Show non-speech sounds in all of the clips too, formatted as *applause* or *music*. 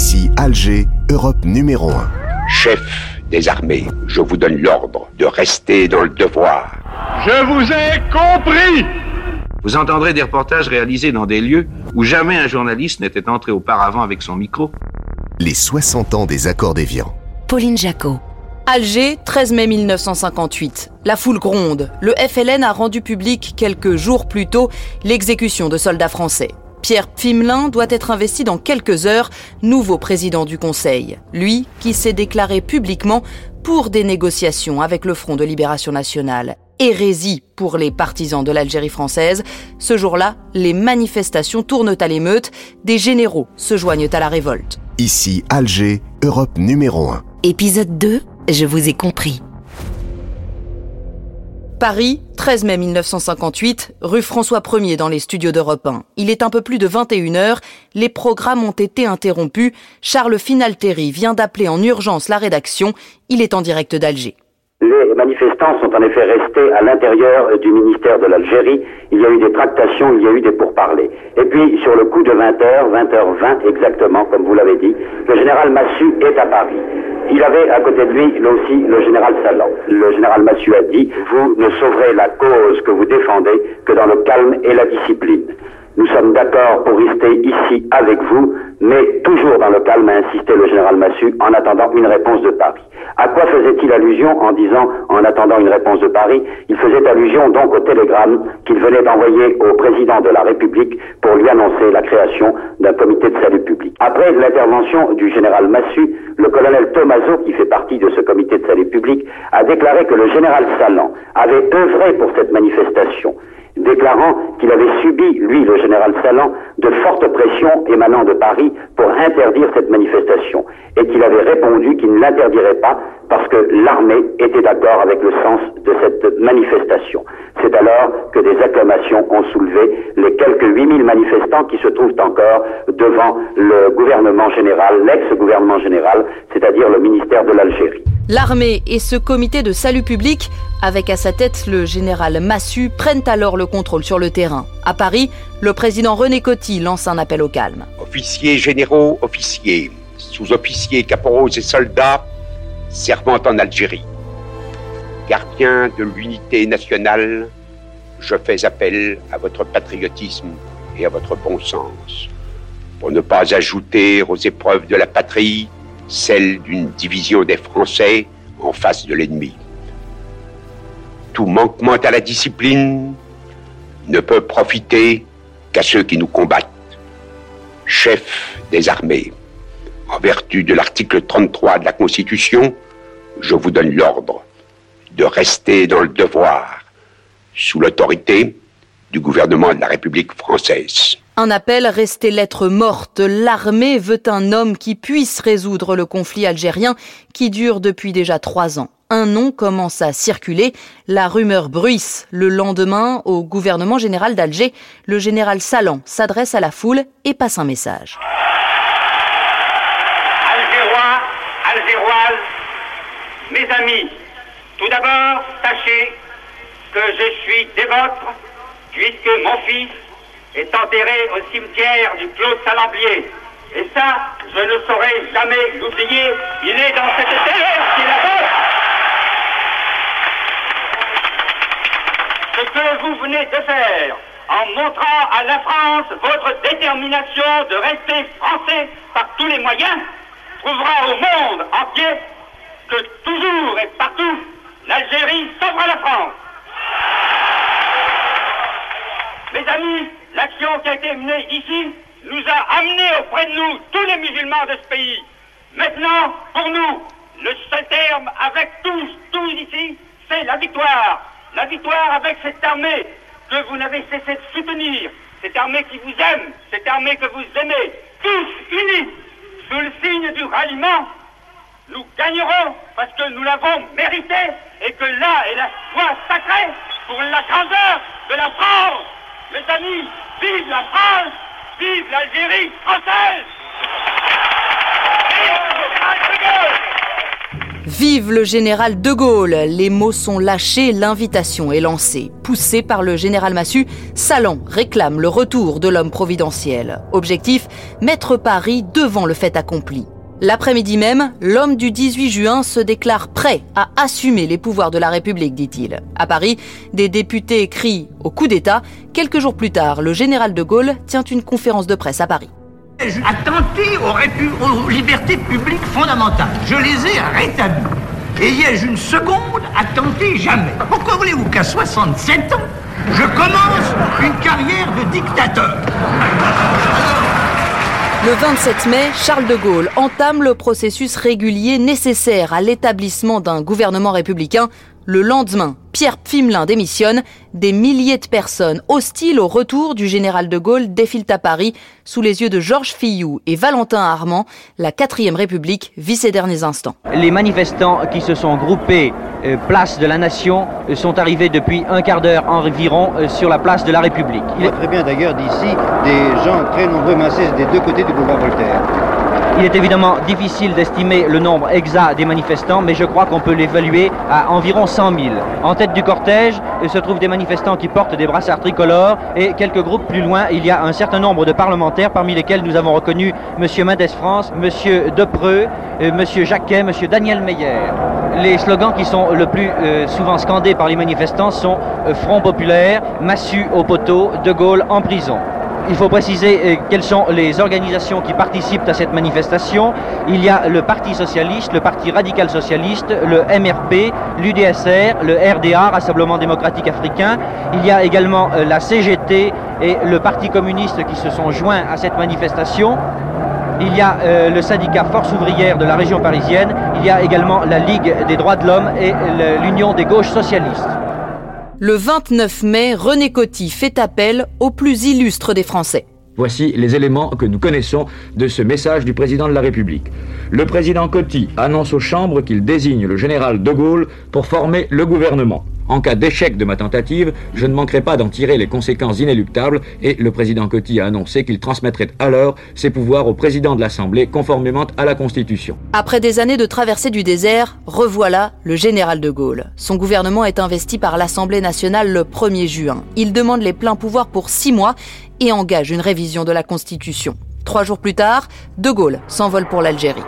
Ici Alger, Europe numéro 1. Chef des armées, je vous donne l'ordre de rester dans le devoir. Je vous ai compris Vous entendrez des reportages réalisés dans des lieux où jamais un journaliste n'était entré auparavant avec son micro. Les 60 ans des accords d'Évian. Pauline Jacot. Alger, 13 mai 1958. La foule gronde. Le FLN a rendu public quelques jours plus tôt l'exécution de soldats français. Pierre Pfimelin doit être investi dans quelques heures, nouveau président du Conseil. Lui qui s'est déclaré publiquement pour des négociations avec le Front de Libération Nationale. Hérésie pour les partisans de l'Algérie française. Ce jour-là, les manifestations tournent à l'émeute, des généraux se joignent à la révolte. Ici Alger, Europe numéro 1. Épisode 2, je vous ai compris. Paris, 13 mai 1958, rue François 1er dans les studios d'Europe 1. Il est un peu plus de 21h, les programmes ont été interrompus. Charles Finalteri vient d'appeler en urgence la rédaction, il est en direct d'Alger. Les manifestants sont en effet restés à l'intérieur du ministère de l'Algérie. Il y a eu des tractations, il y a eu des pourparlers. Et puis, sur le coup de 20h, 20h20 exactement, comme vous l'avez dit, le général Massu est à Paris. Il avait à côté de lui, là aussi, le général Salan. Le général Massu a dit, vous ne sauverez la cause que vous défendez que dans le calme et la discipline. Nous sommes d'accord pour rester ici avec vous, mais toujours dans le calme, a insisté le général Massu, en attendant une réponse de Paris. À quoi faisait-il allusion en disant en attendant une réponse de Paris Il faisait allusion donc au télégramme qu'il venait d'envoyer au président de la République pour lui annoncer la création d'un comité de salut public. Après l'intervention du général Massu, le colonel Tomaso, qui fait partie de ce comité de salut public, a déclaré que le général Salan avait œuvré pour cette manifestation déclarant qu'il avait subi, lui, le général Salan, de fortes pressions émanant de Paris pour interdire cette manifestation, et qu'il avait répondu qu'il ne l'interdirait pas parce que l'armée était d'accord avec le sens de cette manifestation. C'est alors que des acclamations ont soulevé les quelques 8000 manifestants qui se trouvent encore devant le gouvernement général, l'ex-gouvernement général, c'est-à-dire le ministère de l'Algérie. L'armée et ce comité de salut public, avec à sa tête le général Massu, prennent alors le contrôle sur le terrain. À Paris, le président René Coty lance un appel au calme. Officiers généraux, officiers, sous-officiers, caporaux et soldats servant en Algérie. Gardiens de l'unité nationale, je fais appel à votre patriotisme et à votre bon sens pour ne pas ajouter aux épreuves de la patrie celle d'une division des Français en face de l'ennemi. Tout manquement à la discipline ne peut profiter qu'à ceux qui nous combattent. Chef des armées, en vertu de l'article 33 de la Constitution, je vous donne l'ordre de rester dans le devoir sous l'autorité du gouvernement de la République française. Un appel resté lettre morte. L'armée veut un homme qui puisse résoudre le conflit algérien qui dure depuis déjà trois ans. Un nom commence à circuler. La rumeur bruisse. Le lendemain, au gouvernement général d'Alger, le général Salan s'adresse à la foule et passe un message. Algérois, Algéroises, mes amis, tout d'abord, sachez que je suis des vôtres, puisque mon fils est enterré au cimetière du Clos Salambier. Et ça, je ne saurais jamais l'oublier. Il est dans cette terre qui la. Ce que vous venez de faire, en montrant à la France votre détermination de rester français par tous les moyens, prouvera au monde entier que toujours et partout, l'Algérie sauvera la France. Mes amis, l'action qui a été menée ici nous a amenés auprès de nous tous les musulmans de ce pays. Maintenant, pour nous, le seul terme avec tous, tous ici, c'est la victoire. La victoire avec cette armée que vous n'avez cessé de soutenir, cette armée qui vous aime, cette armée que vous aimez, tous unis, sous le signe du ralliement, nous gagnerons parce que nous l'avons mérité et que là est la foi sacrée pour la grandeur de la France. Mes amis, vive la France, vive l'Algérie française. Vive le général de Gaulle Les mots sont lâchés, l'invitation est lancée. Poussé par le général Massu, Salon réclame le retour de l'homme providentiel. Objectif, mettre Paris devant le fait accompli. L'après-midi même, l'homme du 18 juin se déclare prêt à assumer les pouvoirs de la République, dit-il. À Paris, des députés crient au coup d'État. Quelques jours plus tard, le général de Gaulle tient une conférence de presse à Paris. Attenter aux, aux libertés publiques fondamentales? Je les ai rétablies. Y une seconde à tenter jamais. Pourquoi voulez-vous qu'à 67 ans, je commence une carrière de dictateur? Le 27 mai, Charles de Gaulle entame le processus régulier nécessaire à l'établissement d'un gouvernement républicain. Le lendemain, Pierre Pfimelin démissionne. Des milliers de personnes hostiles au retour du général de Gaulle défilent à Paris sous les yeux de Georges Fillou et Valentin Armand. La 4ème République vit ses derniers instants. Les manifestants qui se sont groupés euh, place de la Nation euh, sont arrivés depuis un quart d'heure environ euh, sur la place de la République. Il est très bien d'ailleurs d'ici des gens très nombreux massés des deux côtés du boulevard Voltaire. Il est évidemment difficile d'estimer le nombre exact des manifestants, mais je crois qu'on peut l'évaluer à environ 100 000. En tête du cortège se trouvent des manifestants qui portent des brassards tricolores et quelques groupes plus loin, il y a un certain nombre de parlementaires parmi lesquels nous avons reconnu M. Mendes France, M. Depreux, euh, M. Jacquet, M. Daniel Meyer. Les slogans qui sont le plus euh, souvent scandés par les manifestants sont euh, Front populaire, Massu au poteau, De Gaulle en prison. Il faut préciser euh, quelles sont les organisations qui participent à cette manifestation. Il y a le Parti socialiste, le Parti radical socialiste, le MRP, l'UDSR, le RDA, Rassemblement démocratique africain. Il y a également euh, la CGT et le Parti communiste qui se sont joints à cette manifestation. Il y a euh, le syndicat Force ouvrière de la région parisienne. Il y a également la Ligue des droits de l'homme et l'Union des gauches socialistes. Le 29 mai, René Coty fait appel aux plus illustres des Français. Voici les éléments que nous connaissons de ce message du président de la République. Le président Coty annonce aux chambres qu'il désigne le général de Gaulle pour former le gouvernement. En cas d'échec de ma tentative, je ne manquerai pas d'en tirer les conséquences inéluctables et le président Coty a annoncé qu'il transmettrait alors ses pouvoirs au président de l'Assemblée conformément à la Constitution. Après des années de traversée du désert, revoilà le général de Gaulle. Son gouvernement est investi par l'Assemblée nationale le 1er juin. Il demande les pleins pouvoirs pour six mois et engage une révision de la Constitution. Trois jours plus tard, De Gaulle s'envole pour l'Algérie.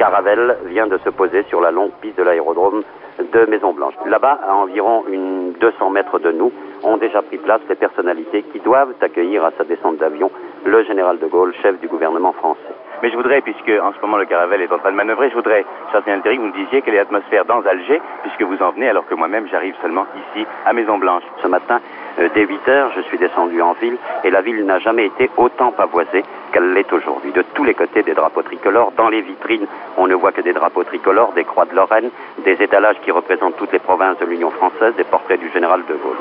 Caravelle vient de se poser sur la longue piste de l'aérodrome de Maison Blanche. Là-bas, à environ une 200 mètres de nous, ont déjà pris place les personnalités qui doivent accueillir à sa descente d'avion le général de Gaulle, chef du gouvernement français. Mais je voudrais, puisque en ce moment le Caravelle est en train de manœuvrer, je voudrais, Charles que vous me disiez quelle est l'atmosphère dans Alger, puisque vous en venez, alors que moi-même j'arrive seulement ici, à Maison Blanche. Ce matin, euh, dès 8 heures, je suis descendu en ville et la ville n'a jamais été autant pavoisée qu'elle l'est aujourd'hui. De tous les côtés, des drapeaux tricolores. Dans les vitrines, on ne voit que des drapeaux tricolores, des croix de Lorraine, des étalages qui représentent toutes les provinces de l'Union française, des portraits du général de Gaulle.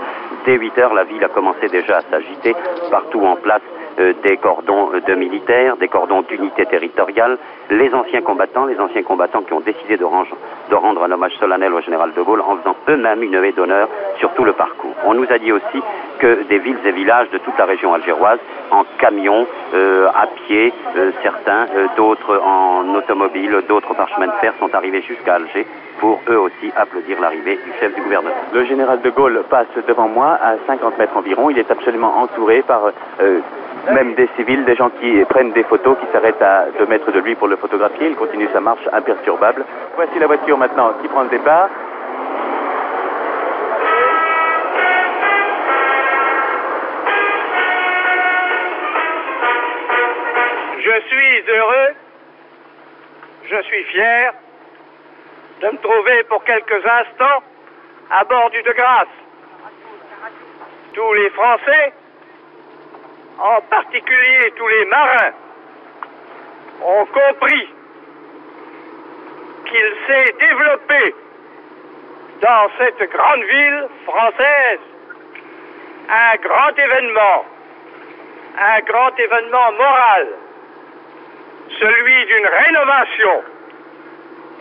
Dès 8 heures, la ville a commencé déjà à s'agiter. Partout en place, des cordons euh, de militaires, des cordons d'unité territoriale, les anciens combattants, les anciens combattants qui ont décidé de, rendre un hommage solennel au général de Gaulle en faisant eux-mêmes une haie d'honneur sur tout le parcours. On nous a dit aussi que des villes et villages de toute la région algéroise, en camion, euh, à pied, certains, d'autres en automobile, d'autres par chemin de fer, sont arrivés jusqu'à Alger pour eux aussi applaudir l'arrivée du chef du gouvernement. Le général de Gaulle passe devant moi à 50 mètres environ. Il est absolument entouré par même des civils, des gens qui prennent des photos, qui s'arrêtent à deux mètres de lui pour le photographier. Il continue sa marche imperturbable. Voici la voiture maintenant qui prend le départ. Je suis heureux, je suis fier de me trouver pour quelques instants à bord du De Grâce. Tous les Français en particulier tous les marins, ont compris qu'il s'est développé dans cette grande ville française un grand événement, un grand événement moral, celui d'une rénovation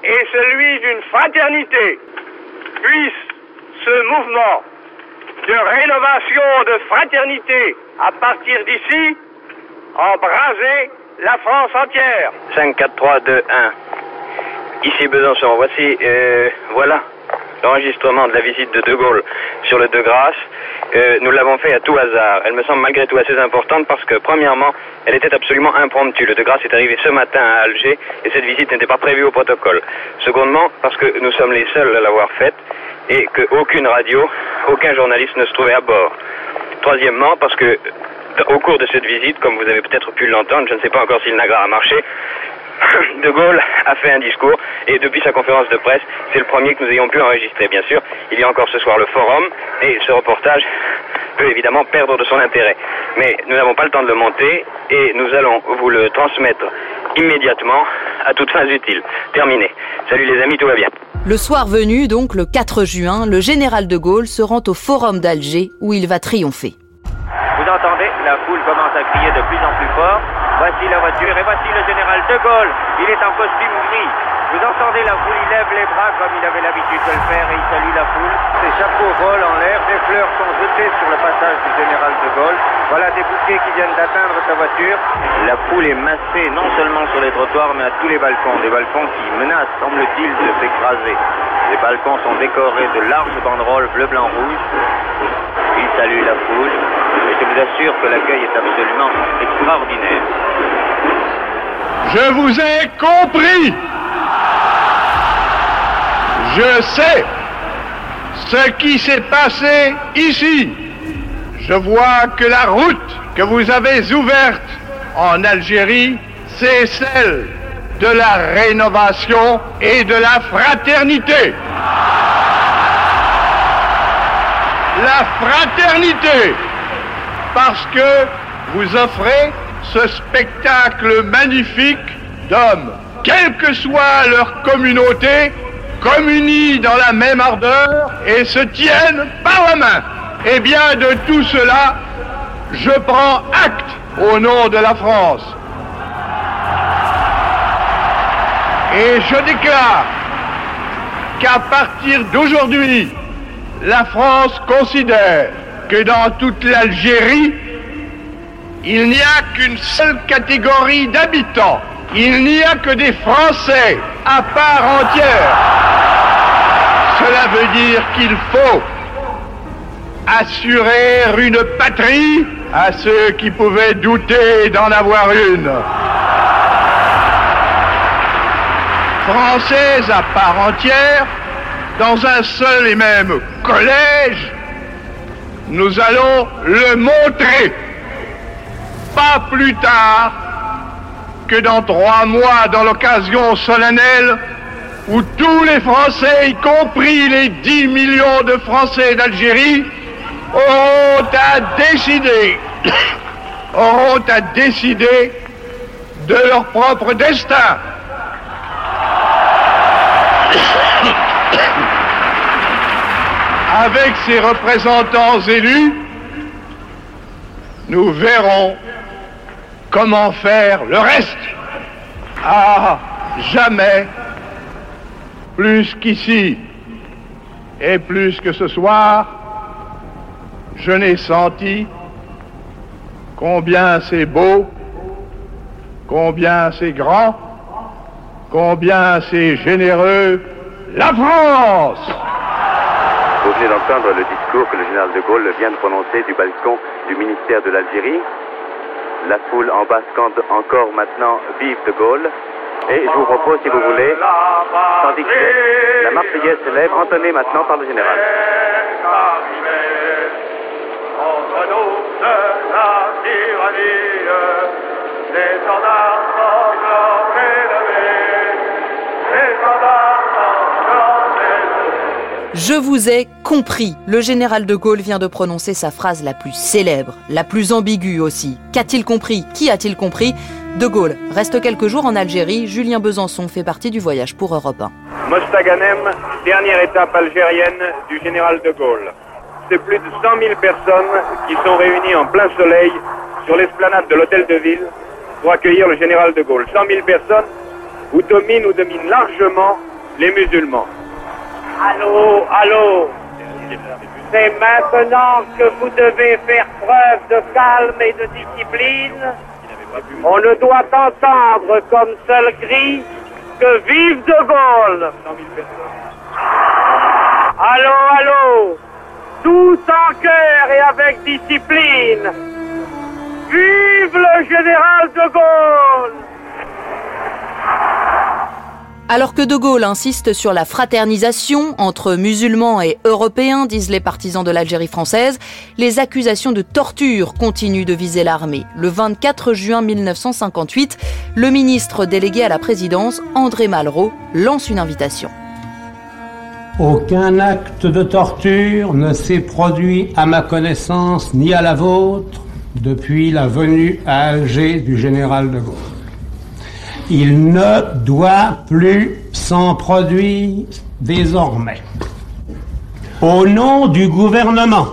et celui d'une fraternité. Puisse ce mouvement de rénovation, de fraternité, à partir d'ici, embraser la France entière. 5, 4, 3, 2, 1. Ici Besançon, voici, euh, voilà, l'enregistrement de la visite de De Gaulle sur le De Grâce. Euh, nous l'avons fait à tout hasard. Elle me semble malgré tout assez importante parce que, premièrement, elle était absolument impromptue. Le De Grâce est arrivé ce matin à Alger et cette visite n'était pas prévue au protocole. Secondement, parce que nous sommes les seuls à l'avoir faite et qu'aucune radio, aucun journaliste ne se trouvait à bord. Troisièmement, parce que au cours de cette visite, comme vous avez peut-être pu l'entendre, je ne sais pas encore si le Nagra a marché, *laughs* De Gaulle a fait un discours et depuis sa conférence de presse, c'est le premier que nous ayons pu enregistrer, bien sûr. Il y a encore ce soir le forum et ce reportage peut évidemment perdre de son intérêt. Mais nous n'avons pas le temps de le monter et nous allons vous le transmettre immédiatement à toutes fins utiles. Terminé. Salut les amis, tout va bien. Le soir venu, donc le 4 juin, le général de Gaulle se rend au forum d'Alger où il va triompher. Vous entendez La foule commence à crier de plus en plus fort. Voici la voiture et voici le général de Gaulle. Il est en costume gris. Vous entendez la foule, il lève les bras comme il avait l'habitude de le faire et il salue la foule. Ses chapeaux volent en l'air, des fleurs sont jetées sur le passage du général de Gaulle. Voilà des bouquets qui viennent d'atteindre sa voiture. La foule est massée non seulement sur les trottoirs mais à tous les balcons. Des balcons qui menacent, semble-t-il, de s'écraser. Les balcons sont décorés de larges banderoles bleu, blanc, rouge. Il salue la foule je vous assure que l'accueil est absolument extraordinaire. Je vous ai compris. Je sais ce qui s'est passé ici. Je vois que la route que vous avez ouverte en Algérie, c'est celle de la rénovation et de la fraternité. La fraternité, parce que vous offrez ce spectacle magnifique d'hommes, quelle que soit leur communauté, communient dans la même ardeur et se tiennent par la main. Eh bien, de tout cela, je prends acte au nom de la France. Et je déclare qu'à partir d'aujourd'hui, la France considère que dans toute l'Algérie, il n'y a qu'une seule catégorie d'habitants. Il n'y a que des Français à part entière. Cela veut dire qu'il faut assurer une patrie à ceux qui pouvaient douter d'en avoir une. Française à part entière, dans un seul et même collège, nous allons le montrer. Pas plus tard que dans trois mois, dans l'occasion solennelle où tous les Français, y compris les 10 millions de Français d'Algérie, auront à décider, auront à décider de leur propre destin. Avec ces représentants élus, nous verrons comment faire le reste. Ah, jamais plus qu'ici et plus que ce soir, je n'ai senti combien c'est beau, combien c'est grand, combien c'est généreux, la France Vous venez d'entendre le discours que le général de Gaulle vient de prononcer du balcon du ministère de l'Algérie. La foule en bas scande encore maintenant Vive de Gaulle. Et je vous propose, si vous voulez, tandis que la Marseillaise s'élève, entonnée maintenant par le général. Je vous ai compris. Le général de Gaulle vient de prononcer sa phrase la plus célèbre, la plus ambiguë aussi. Qu'a-t-il compris? Qui a-t-il compris? De Gaulle reste quelques jours en Algérie. Julien Besançon fait partie du voyage pour Europe 1. Mostaganem, dernière étape algérienne du général de Gaulle. C'est plus de 100 000 personnes qui sont réunies en plein soleil sur l'esplanade de l'hôtel de ville pour accueillir le général de Gaulle. 100 000 personnes où dominent ou dominent largement les musulmans. Allô, allô. C'est maintenant que vous devez faire preuve de calme et de discipline. On ne doit entendre comme seul cri que vive De Gaulle. Allô, allô. Tout en cœur et avec discipline. Vive le général De Gaulle Alors que De Gaulle insiste sur la fraternisation entre musulmans et européens, disent les partisans de l'Algérie française, les accusations de torture continuent de viser l'armée. Le 24 juin 1958, le ministre délégué à la présidence, André Malraux, lance une invitation. Aucun acte de torture ne s'est produit à ma connaissance ni à la vôtre depuis la venue à Alger du général de Gaulle. Il ne doit plus s'en produire désormais. Au nom du gouvernement,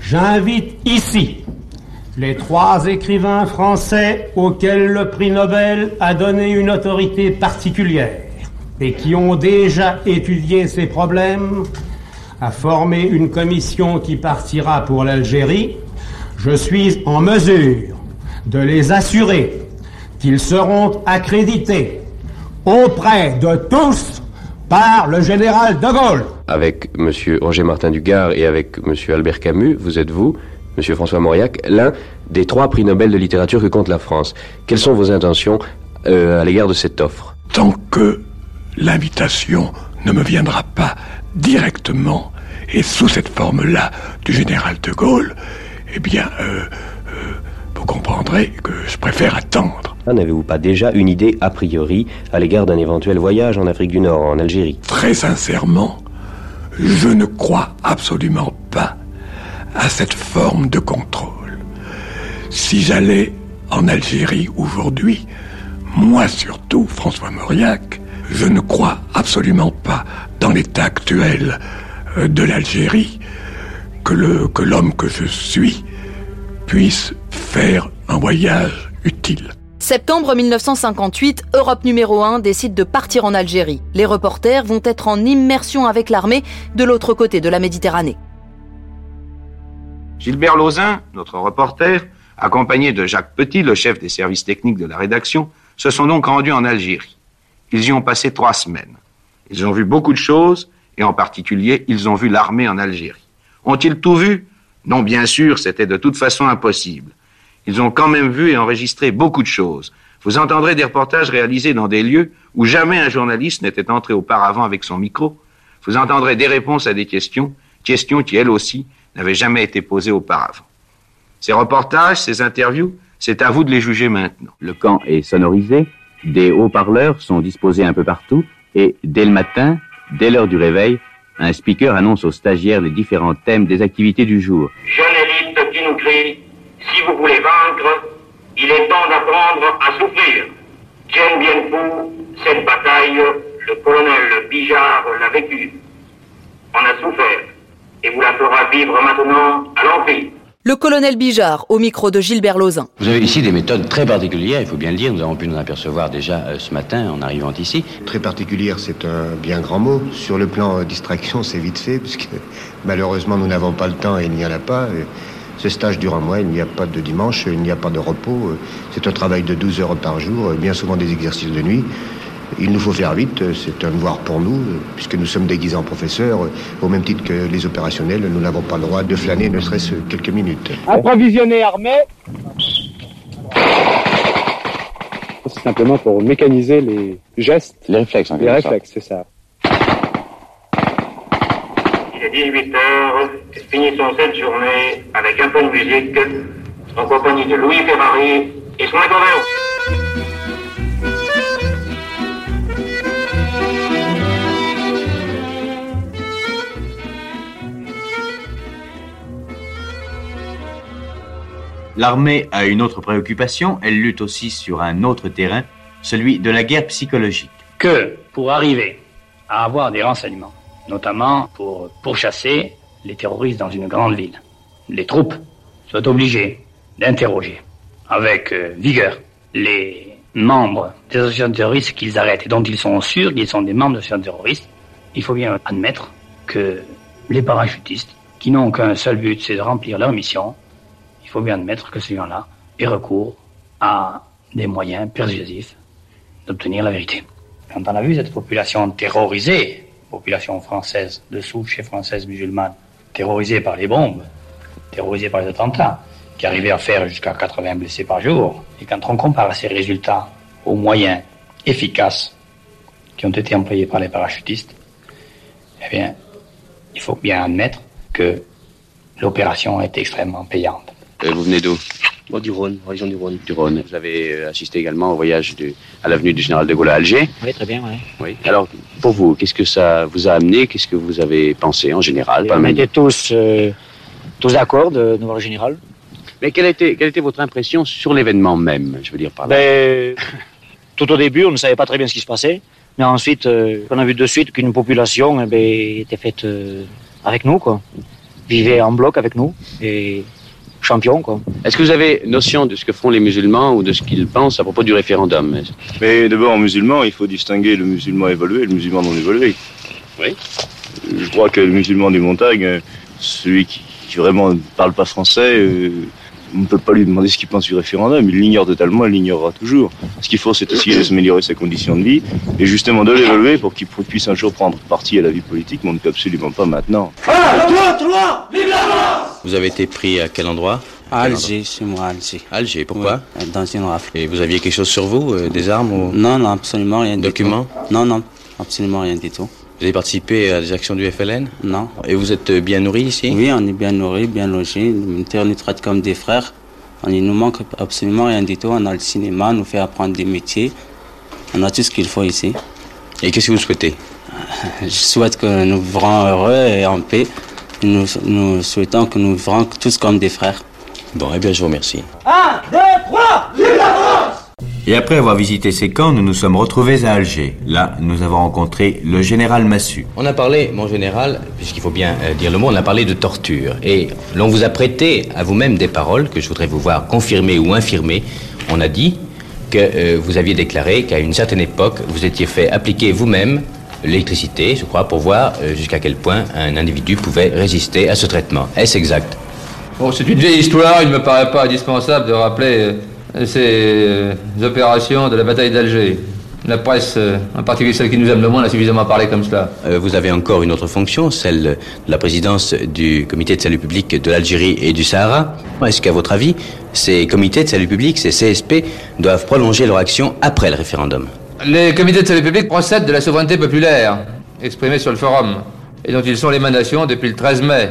j'invite ici les trois écrivains français auxquels le prix Nobel a donné une autorité particulière et qui ont déjà étudié ces problèmes à former une commission qui partira pour l'Algérie. Je suis en mesure de les assurer qu'ils seront accrédités auprès de tous par le général de Gaulle. Avec M. Roger Martin Dugard et avec M. Albert Camus, vous êtes vous, M. François Mauriac, l'un des trois prix Nobel de littérature que compte la France. Quelles sont vos intentions euh, à l'égard de cette offre? Tant que l'invitation ne me viendra pas directement et sous cette forme-là du général de Gaulle, eh bien, euh, euh, vous comprendrez que je préfère attendre. N'avez-vous pas déjà une idée a priori à l'égard d'un éventuel voyage en Afrique du Nord, en Algérie? Très sincèrement, je ne crois absolument pas à cette forme de contrôle. Si j'allais en Algérie aujourd'hui, moi surtout, François Mauriac, je ne crois absolument pas dans l'état actuel euh, de l'Algérie que l'homme que je suis puisse faire un voyage utile. Septembre 1958, Europe numéro 1 décide de partir en Algérie. Les reporters vont être en immersion avec l'armée de l'autre côté de la Méditerranée. Gilbert Lauzin, notre reporter, accompagné de Jacques Petit, le chef des services techniques de la rédaction, se sont donc rendus en Algérie. Ils y ont passé trois semaines. Ils ont vu beaucoup de choses, et en particulier, ils ont vu l'armée en Algérie. Ont-ils tout vu? Non, bien sûr, c'était de toute façon impossible. Ils ont quand même vu et enregistré beaucoup de choses. Vous entendrez des reportages réalisés dans des lieux où jamais un journaliste n'était entré auparavant avec son micro. Vous entendrez des réponses à des questions, questions qui, elles aussi, n'avaient jamais été posées auparavant. Ces reportages, ces interviews, c'est à vous de les juger maintenant. Le camp est sonorisé, des haut-parleurs sont disposés un peu partout, et dès le matin, dès l'heure du réveil, un speaker annonce aux stagiaires les différents thèmes des activités du jour. Jeune élite qui nous crie si vous voulez vaincre, il est temps d'apprendre à souffrir. Dien Bien Phu, cette bataille, le colonel Bijard l'a vécue. On a souffert, et vous la fera vivre maintenant à l'envie. Le colonel Bijard, au micro de Gilbert Lauzin. Vous avez ici des méthodes très particulières, il faut bien le dire. Nous avons pu nous apercevoir déjà euh, ce matin en arrivant ici. Très particulière, c'est un bien grand mot. Sur le plan euh, distraction, c'est vite fait, puisque malheureusement nous n'avons pas le temps et il n'y en a pas. Ce stage dure un mois, il n'y a pas de dimanche, il n'y a pas de repos. C'est un travail de 12 heures par jour, bien souvent des exercices de nuit. Il nous faut faire vite, c'est un devoir pour nous, puisque nous sommes déguisés en professeurs, au même titre que les opérationnels, nous n'avons pas le droit de flâner ne serait-ce quelques minutes. Approvisionner armée. C'est simplement pour mécaniser les gestes. Les réflexes, en Les réflexes, c'est ça. Il est 18 heures, finissons cette journée avec un peu de musique en compagnie de Louis Ferrari et son accordéon. L'armée a une autre préoccupation, elle lutte aussi sur un autre terrain, celui de la guerre psychologique. Que pour arriver à avoir des renseignements, notamment pour pourchasser les terroristes dans une grande ville, les troupes sont obligées d'interroger avec euh, vigueur les membres des associations terroristes qu'ils arrêtent et dont ils sont sûrs qu'ils sont des membres d'associations terroristes. Il faut bien admettre que les parachutistes, qui n'ont qu'un seul but, c'est de remplir leur mission, il faut bien admettre que ces gens-là aient recours à des moyens persuasifs d'obtenir la vérité. Quand on a vu cette population terrorisée, population française de souche et française musulmane, terrorisée par les bombes, terrorisée par les attentats, qui arrivait à faire jusqu'à 80 blessés par jour, et quand on compare ces résultats aux moyens efficaces qui ont été employés par les parachutistes, eh bien, il faut bien admettre que l'opération est extrêmement payante. Vous venez d'où? Du Rhône, région du Rhône. Du Rhône. Vous avez euh, assisté également au voyage du- à l'avenue du Général de Gaulle à Alger. Oui, très bien, oui. Oui. Alors, pour vous, qu'est-ce que ça vous a amené? Qu'est-ce que vous avez pensé en général? On était tous, euh, tous d'accord de nous voir le général. Mais quelle était, quelle était votre impression sur l'événement même Je veux dire par là? Ben, *laughs* tout au début, on ne savait pas très bien ce qui se passait. Mais ensuite, euh, on a vu de suite qu'une population eh ben, était faite euh, avec nous, quoi. Vivait en bloc avec nous. Et champion, quoi. Est-ce que vous avez notion de ce que font les musulmans ou de ce qu'ils pensent à propos du référendum? Mais d'abord, en musulman, il faut distinguer le musulman évolué et le musulman non évolué. Oui. Je crois que le musulman des montagnes, celui qui, qui vraiment ne parle pas français, euh, on ne peut pas lui demander ce qu'il pense du référendum. Il l'ignore totalement, il l'ignorera toujours. Ce qu'il faut, c'est essayer de s'améliorer ses conditions de vie et justement de l'évaluer pour qu'il puisse un jour prendre parti à la vie politique, mais on ne peut absolument pas maintenant. Vous avez été pris à quel endroit? À Alger, chez moi, Alger. Alger, pourquoi? Dans une rafle. Et vous aviez quelque chose sur vous euh, Des armes ou? Non, non, absolument rien Documents du tout. Non, non, absolument rien du tout. Vous avez participé à des actions du FLN Non. Et vous êtes euh, bien nourri ici? Oui, on est bien nourris, bien logés. On nous traite comme des frères. On, il nous manque absolument rien du tout. On a le cinéma, on nous fait apprendre des métiers. On a tout ce qu'il faut ici. Et qu'est-ce que vous souhaitez? *laughs* Je souhaite que nous vivrons heureux et en paix. Nous, nous souhaitons que nous vivrons tous comme des frères. Bon, eh bien, je vous remercie. 1, 2, 3, vive la France Et après avoir visité ces camps, nous nous sommes retrouvés à Alger. Là, nous avons rencontré le général Massu. On a parlé, mon général, puisqu'il faut bien euh, dire le mot, on a parlé de torture. Et l'on vous a prêté à vous-même des paroles que je voudrais vous voir confirmer ou infirmer. On a dit que euh, vous aviez déclaré qu'à une certaine époque, vous étiez fait appliquer vous-même l'électricité, je crois, pour voir euh, jusqu'à quel point un individu pouvait résister à ce traitement. Est-ce exact? Bon, c'est une vieille histoire, il ne me paraît pas indispensable de rappeler euh, ces euh, opérations de la bataille d'Alger. La presse, en particulier celle qui nous aime le moins, a suffisamment parlé comme cela. Vous avez encore une autre fonction, celle de la présidence du comité de salut public de l'Algérie et du Sahara. Est-ce qu'à votre avis, ces comités de salut public, ces CSP, doivent prolonger leur action après le référendum? Les comités de salut public procèdent de la souveraineté populaire, exprimée sur le forum, et dont ils sont l'émanation depuis le 13 mai.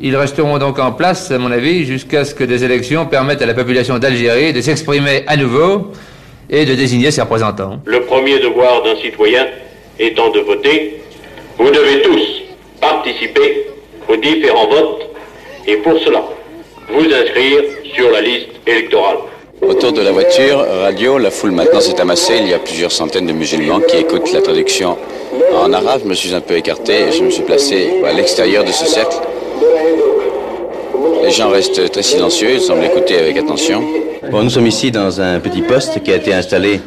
Ils resteront donc en place, à mon avis, jusqu'à ce que des élections permettent à la population d'Algérie de s'exprimer à nouveau et de désigner ses représentants. Le premier devoir d'un citoyen étant de voter, vous devez tous participer aux différents votes et pour cela, vous inscrire sur la liste électorale. Autour de la voiture, radio, la foule maintenant s'est amassée. Il y a plusieurs centaines de musulmans qui écoutent la traduction en arabe. Je me suis un peu écarté et je me suis placé à l'extérieur de ce cercle. Les gens restent très silencieux, ils semblent écouter avec attention. Bon, nous sommes ici dans un petit poste qui a été installé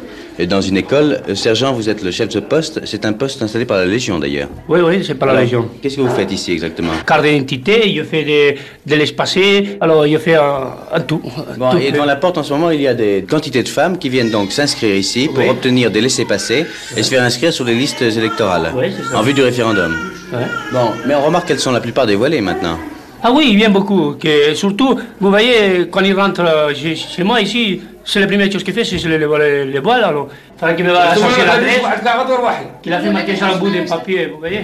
dans une école. Euh, Sergent, vous êtes le chef de poste. C'est un poste installé par la Légion d'ailleurs. Oui, oui, c'est par la Alors, Légion. Qu'est-ce que vous faites ici exactement? Carte d'identité, je fais de, de l'espacé, alors je fais un, un tout. Bon, Tout et fait. devant la porte en ce moment, il y a des quantités de femmes qui viennent donc s'inscrire ici pour Oui. obtenir des laissés-passer et se faire inscrire sur les listes électorales Oui, c'est ça. en vue du référendum. Ouais. Bon, mais on remarque qu'elles sont la plupart dévoilées maintenant. Ah oui, il vient beaucoup. Que, surtout, vous voyez, quand il rentre euh, chez moi ici, c'est la première chose qu'il fait, c'est les, les, les, les voiles. Alors, il qu'il me va chercher l'adresse, qu'il a fait marquer sur le bout des papiers, vous voyez.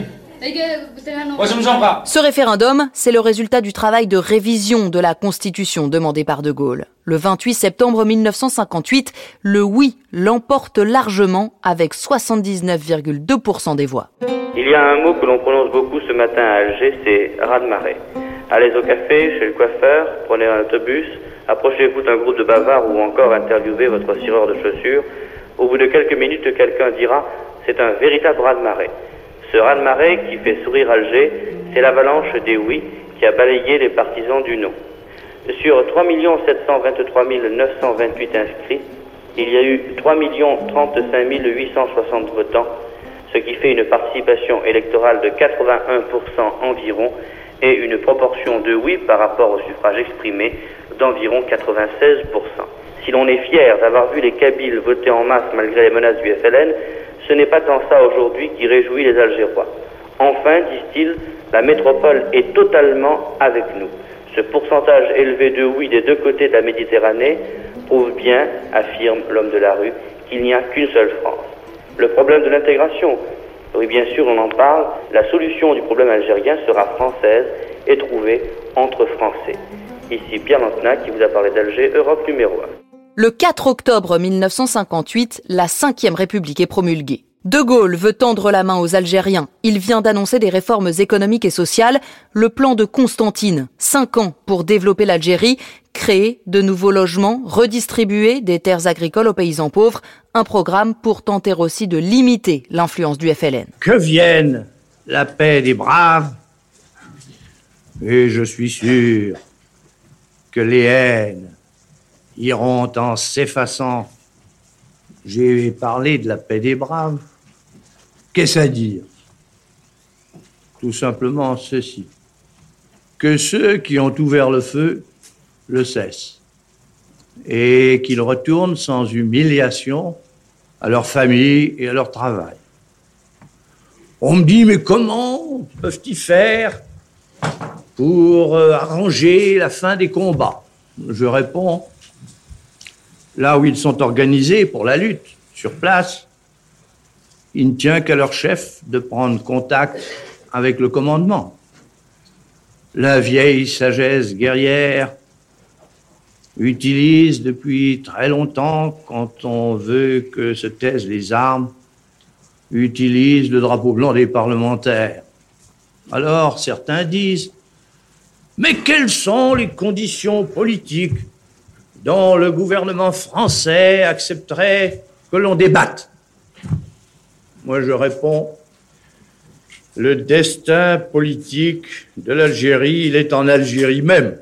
Ce référendum, c'est le résultat du travail de révision de la Constitution demandé par De Gaulle. Le 28 septembre 1958, le oui l'emporte largement avec 79,2% des voix. Il y a un mot que l'on prononce beaucoup ce matin à Alger, c'est raz-de-marée. Allez au café, chez le coiffeur, prenez un autobus, approchez-vous d'un groupe de bavards ou encore interviewez votre cireur de chaussures. Au bout de quelques minutes, quelqu'un dira c'est un véritable raz-de-marée. Ce raz-de-marée qui fait sourire Alger, c'est l'avalanche des oui qui a balayé les partisans du non. Sur 3 723 928 inscrits, il y a eu 3 35 860 votants, ce qui fait une participation électorale de 81% environ et une proportion de oui par rapport au suffrage exprimé d'environ 96%. Si l'on est fier d'avoir vu les Kabyles voter en masse malgré les menaces du FLN, ce n'est pas tant ça aujourd'hui qui réjouit les Algérois. Enfin, disent-ils, la métropole est totalement avec nous. Ce pourcentage élevé de oui des deux côtés de la Méditerranée prouve bien, affirme l'homme de la rue, qu'il n'y a qu'une seule France. Le problème de l'intégration, oui bien sûr on en parle, la solution du problème algérien sera française et trouvée entre Français. Ici Pierre Lantena qui vous a parlé d'Alger, Europe numéro 1. Le 4 octobre 1958, la Ve République est promulguée. De Gaulle veut tendre la main aux Algériens. Il vient d'annoncer des réformes économiques et sociales, le plan de Constantine, cinq ans pour développer l'Algérie, créer de nouveaux logements, redistribuer des terres agricoles aux paysans pauvres, un programme pour tenter aussi de limiter l'influence du FLN. Que vienne la paix des braves, et je suis sûr que les haines iront en s'effaçant. J'ai parlé de la paix des braves. Qu'est-ce à dire? Tout simplement ceci. Que ceux qui ont ouvert le feu le cessent et qu'ils retournent sans humiliation à leur famille et à leur travail. On me dit, mais comment peuvent-ils faire pour euh, arranger la fin des combats Je réponds, là où ils sont organisés pour la lutte, sur place, il ne tient qu'à leur chef de prendre contact avec le commandement. La vieille sagesse guerrière utilise depuis très longtemps, quand on veut que se taisent les armes, utilise le drapeau blanc des parlementaires. Alors certains disent, mais quelles sont les conditions politiques dont le gouvernement français accepterait que l'on débatte? Moi, je réponds, le destin politique de l'Algérie, il est en Algérie même.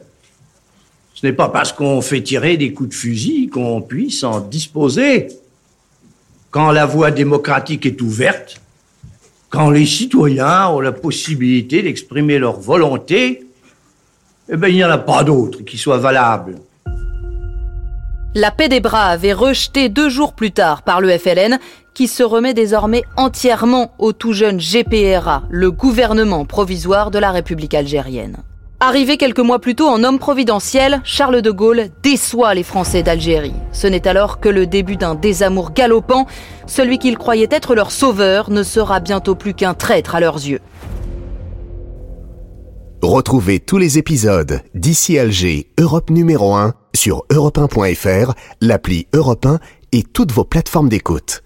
Ce n'est pas parce qu'on fait tirer des coups de fusil qu'on puisse en disposer. Quand la voie démocratique est ouverte, quand les citoyens ont la possibilité d'exprimer leur volonté, eh bien, il n'y en a pas d'autre qui soit valable. La paix des braves est rejetée deux jours plus tard par le FLN, qui se remet désormais entièrement au tout jeune GPRA, le gouvernement provisoire de la République algérienne. Arrivé quelques mois plus tôt en homme providentiel, Charles de Gaulle déçoit les Français d'Algérie. Ce n'est alors que le début d'un désamour galopant. Celui qu'il croyait être leur sauveur ne sera bientôt plus qu'un traître à leurs yeux. Retrouvez tous les épisodes d'ici Alger, Europe numéro 1 sur europe1.fr, l'appli Europe 1 et toutes vos plateformes d'écoute.